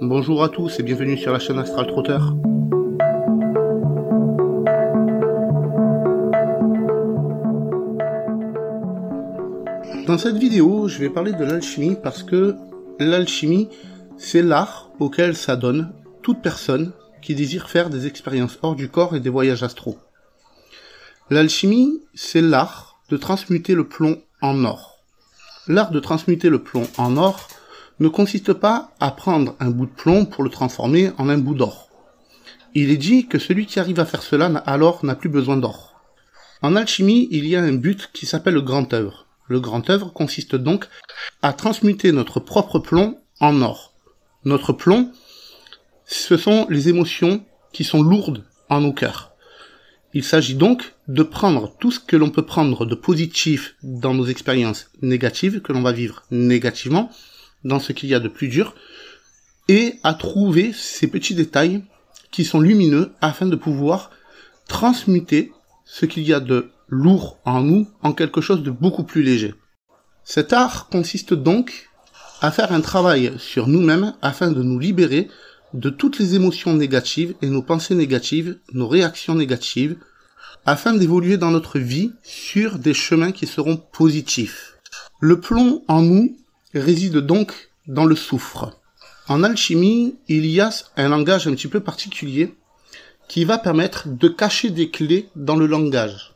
Bonjour à tous et bienvenue sur la chaîne Astral Trotter. Dans cette vidéo, je vais parler de l'alchimie parce que l'alchimie, c'est l'art auquel s'adonne toute personne qui désire faire des expériences hors du corps et des voyages astraux. L'alchimie, c'est l'art de transmuter le plomb en or. L'art de transmuter le plomb en or ne consiste pas à prendre un bout de plomb pour le transformer en un bout d'or. Il est dit que celui qui arrive à faire cela alors n'a plus besoin d'or. En alchimie, il y a un but qui s'appelle le grand œuvre. Le grand œuvre consiste donc à transmuter notre propre plomb en or. Notre plomb, ce sont les émotions qui sont lourdes en nos cœurs. Il s'agit donc de prendre tout ce que l'on peut prendre de positif dans nos expériences négatives, que l'on va vivre négativement, dans ce qu'il y a de plus dur, et à trouver ces petits détails qui sont lumineux afin de pouvoir transmuter ce qu'il y a de lourd en nous en quelque chose de beaucoup plus léger. Cet art consiste donc à faire un travail sur nous-mêmes afin de nous libérer de toutes les émotions négatives et nos pensées négatives, nos réactions négatives, afin d'évoluer dans notre vie sur des chemins qui seront positifs. Le plomb en nous réside donc dans le soufre. En alchimie, il y a un langage un petit peu particulier qui va permettre de cacher des clés dans le langage.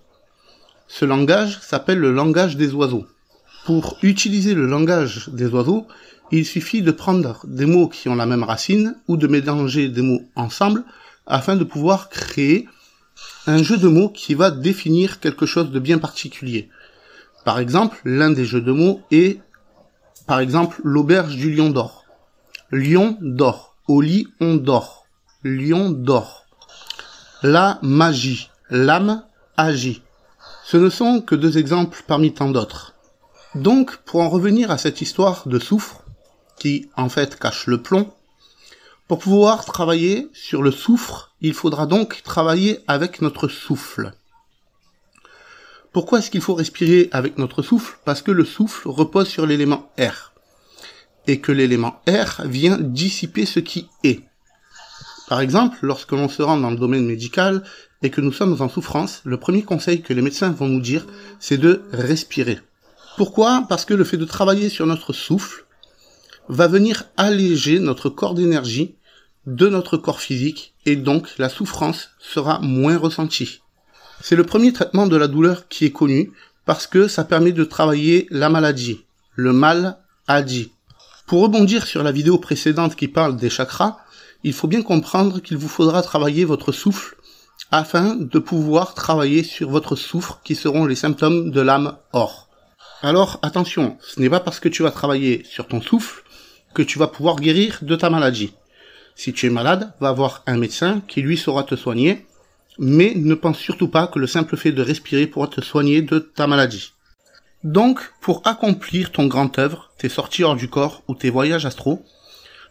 Ce langage s'appelle le langage des oiseaux. Pour utiliser le langage des oiseaux, il suffit de prendre des mots qui ont la même racine ou de mélanger des mots ensemble afin de pouvoir créer un jeu de mots qui va définir quelque chose de bien particulier. Par exemple, l'un des jeux de mots est, par exemple, l'auberge du lion d'or. Lion d'or. Au lit, on dort. Lion d'or. La magie. L'âme agit. Ce ne sont que deux exemples parmi tant d'autres. Donc, pour en revenir à cette histoire de soufre, qui en fait cache le plomb, pour pouvoir travailler sur le soufre, il faudra donc travailler avec notre souffle. Pourquoi est-ce qu'il faut respirer avec notre souffle? Parce que le souffle repose sur l'élément air. Et que l'élément air vient dissiper ce qui est. Par exemple, lorsque l'on se rend dans le domaine médical et que nous sommes en souffrance, le premier conseil que les médecins vont nous dire, c'est de respirer. Pourquoi? Parce que le fait de travailler sur notre souffle va venir alléger notre corps d'énergie de notre corps physique et donc la souffrance sera moins ressentie. C'est le premier traitement de la douleur qui est connu parce que ça permet de travailler la maladie. Le mal a dit. Pour rebondir sur la vidéo précédente qui parle des chakras, il faut bien comprendre qu'il vous faudra travailler votre souffle afin de pouvoir travailler sur votre souffle qui seront les symptômes de l'âme or. Alors attention, ce n'est pas parce que tu vas travailler sur ton souffle que tu vas pouvoir guérir de ta maladie. Si tu es malade, va voir un médecin qui lui saura te soigner, mais ne pense surtout pas que le simple fait de respirer pourra te soigner de ta maladie. Donc, pour accomplir ton grand œuvre, tes sorties hors du corps ou tes voyages astraux,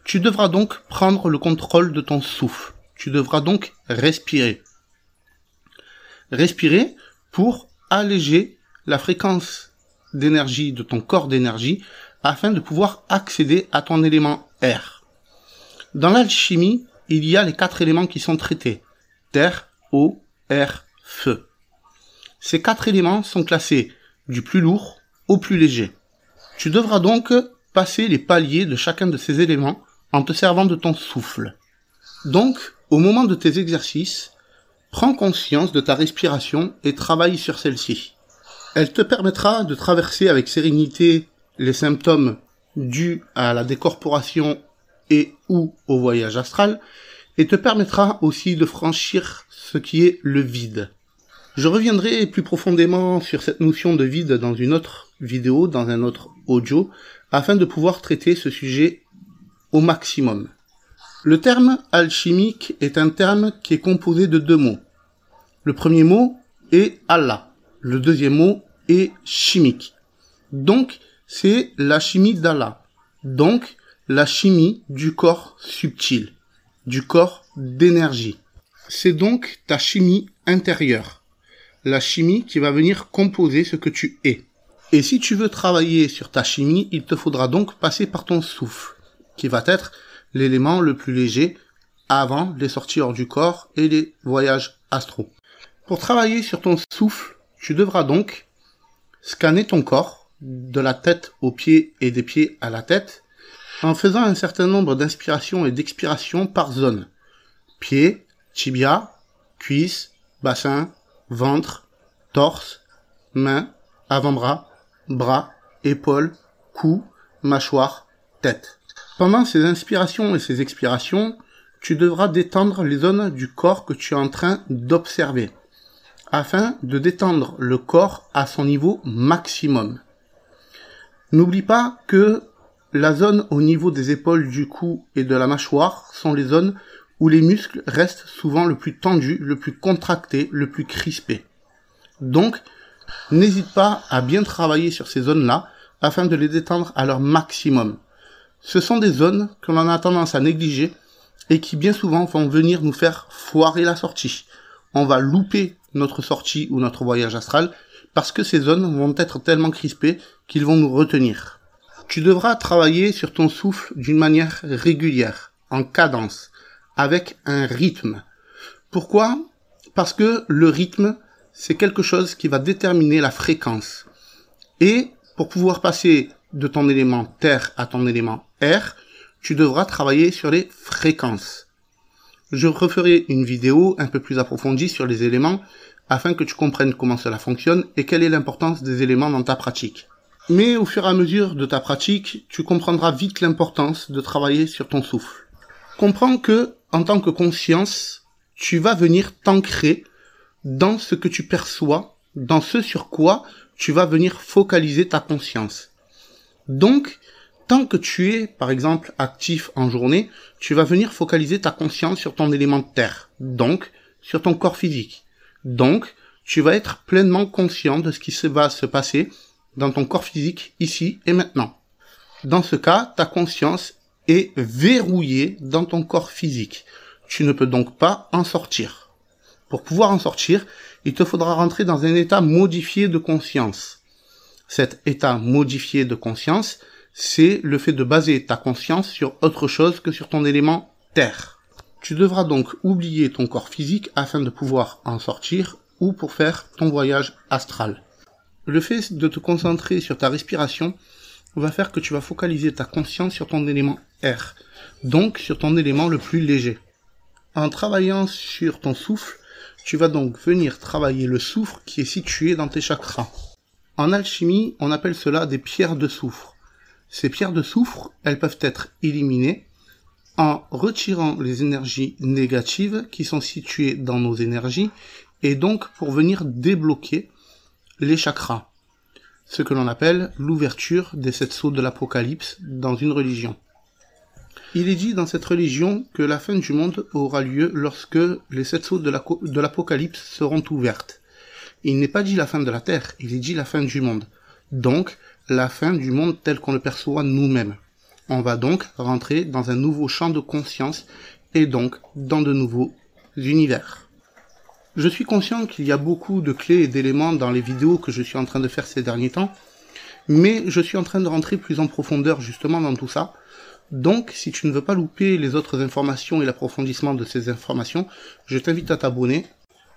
tu devras donc prendre le contrôle de ton souffle. Tu devras donc respirer. Respirer pour alléger la fréquence d'énergie de ton corps d'énergie afin de pouvoir accéder à ton élément air. Dans l'alchimie, il y a les quatre éléments qui sont traités. Terre, feu. Ces quatre éléments sont classés du plus lourd au plus léger. Tu devras donc passer les paliers de chacun de ces éléments en te servant de ton souffle. Donc, au moment de tes exercices, prends conscience de ta respiration et travaille sur celle-ci. Elle te permettra de traverser avec sérénité les symptômes dus à la décorporation et ou au voyage astral, et te permettra aussi de franchir ce qui est le vide. Je reviendrai plus profondément sur cette notion de vide dans une autre vidéo, dans un autre audio, afin de pouvoir traiter ce sujet au maximum. Le terme alchimique est un terme qui est composé de deux mots. Le premier mot est Allah. Le deuxième mot est chimique. Donc, c'est la chimie d'Allah. Donc, la chimie du corps subtil, du corps d'énergie. C'est donc ta chimie intérieure. La chimie qui va venir composer ce que tu es. Et si tu veux travailler sur ta chimie, il te faudra donc passer par ton souffle qui va être l'élément le plus léger avant les sorties hors du corps et les voyages astro. Pour travailler sur ton souffle, tu devras donc scanner ton corps de la tête aux pieds et des pieds à la tête en faisant un certain nombre d'inspirations et d'expirations par zone. Pieds, tibia, cuisses, bassin, ventre, torse, mains, avant-bras, bras, épaules, cou, mâchoire, tête. Pendant ces inspirations et ces expirations, tu devras détendre les zones du corps que tu es en train d'observer, afin de détendre le corps à son niveau maximum. N'oublie pas que la zone au niveau des épaules, du cou et de la mâchoire sont les zones où les muscles restent souvent le plus tendus, le plus contractés, le plus crispés. Donc, n'hésite pas à bien travailler sur ces zones-là afin de les détendre à leur maximum. Ce sont des zones que l'on a tendance à négliger et qui bien souvent vont venir nous faire foirer la sortie. On va louper notre sortie ou notre voyage astral parce que ces zones vont être tellement crispées qu'ils vont nous retenir. Tu devras travailler sur ton souffle d'une manière régulière, en cadence, avec un rythme. Pourquoi? Parce que le rythme, c'est quelque chose qui va déterminer la fréquence. Et pour pouvoir passer de ton élément terre à ton élément air, tu devras travailler sur les fréquences. Je referai une vidéo un peu plus approfondie sur les éléments afin que tu comprennes comment cela fonctionne et quelle est l'importance des éléments dans ta pratique. Mais au fur et à mesure de ta pratique, tu comprendras vite l'importance de travailler sur ton souffle. Comprends que, en tant que conscience, tu vas venir t'ancrer dans ce que tu perçois, dans ce sur quoi tu vas venir focaliser ta conscience. Donc, tant que tu es, par exemple, actif en journée, tu vas venir focaliser ta conscience sur ton élément de terre, donc sur ton corps physique. Donc, tu vas être pleinement conscient de ce qui va se passer dans ton corps physique ici et maintenant. Dans ce cas, ta conscience est verrouillée dans ton corps physique. Tu ne peux donc pas en sortir. Pour pouvoir en sortir, il te faudra rentrer dans un état modifié de conscience cet état modifié de conscience, c'est le fait de baser ta conscience sur autre chose que sur ton élément terre. Tu devras donc oublier ton corps physique afin de pouvoir en sortir ou pour faire ton voyage astral. Le fait de te concentrer sur ta respiration va faire que tu vas focaliser ta conscience sur ton élément air, donc sur ton élément le plus léger. En travaillant sur ton souffle, tu vas donc venir travailler le souffle qui est situé dans tes chakras. En alchimie, on appelle cela des pierres de soufre. Ces pierres de soufre, elles peuvent être éliminées en retirant les énergies négatives qui sont situées dans nos énergies et donc pour venir débloquer les chakras. Ce que l'on appelle l'ouverture des sept sauts de l'apocalypse dans une religion. Il est dit dans cette religion que la fin du monde aura lieu lorsque les sept sauts de l'apocalypse seront ouvertes il n'est pas dit la fin de la Terre, il est dit la fin du monde. Donc, la fin du monde tel qu'on le perçoit nous-mêmes. On va donc rentrer dans un nouveau champ de conscience et donc dans de nouveaux univers. Je suis conscient qu'il y a beaucoup de clés et d'éléments dans les vidéos que je suis en train de faire ces derniers temps, mais je suis en train de rentrer plus en profondeur justement dans tout ça. Donc, si tu ne veux pas louper les autres informations et l'approfondissement de ces informations, je t'invite à t'abonner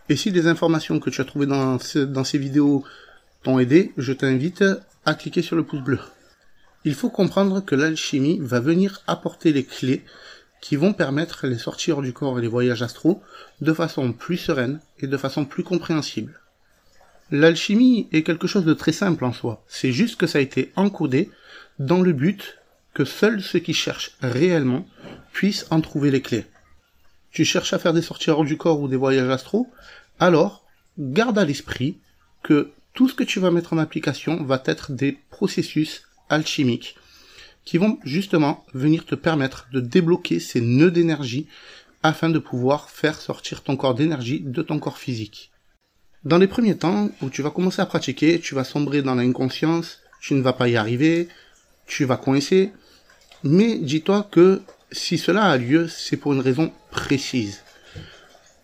et si les informations que tu as trouvées dans, dans ces vidéos t'ont aidé, je t'invite à cliquer sur le pouce bleu. Il faut comprendre que l'alchimie va venir apporter les clés qui vont permettre les sorties hors du corps et les voyages astraux de façon plus sereine et de façon plus compréhensible. L'alchimie est quelque chose de très simple en soi, c'est juste que ça a été encodé dans le but que seuls ceux qui cherchent réellement puissent en trouver les clés. Tu cherches à faire des sorties hors du corps ou des voyages astraux, alors garde à l'esprit que tout ce que tu vas mettre en application va être des processus alchimiques qui vont justement venir te permettre de débloquer ces nœuds d'énergie afin de pouvoir faire sortir ton corps d'énergie de ton corps physique. Dans les premiers temps où tu vas commencer à pratiquer, tu vas sombrer dans l'inconscience, tu ne vas pas y arriver, tu vas coincer, mais dis-toi que si cela a lieu, c'est pour une raison précise.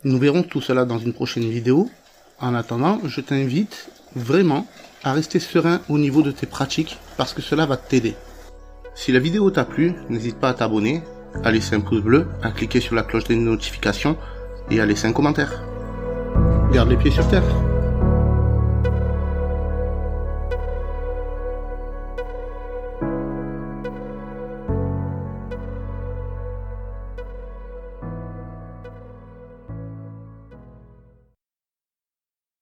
Nous verrons tout cela dans une prochaine vidéo. En attendant, je t'invite vraiment à rester serein au niveau de tes pratiques parce que cela va t'aider. Si la vidéo t'a plu, n'hésite pas à t'abonner, à laisser un pouce bleu, à cliquer sur la cloche des notifications et à laisser un commentaire. Garde les pieds sur terre.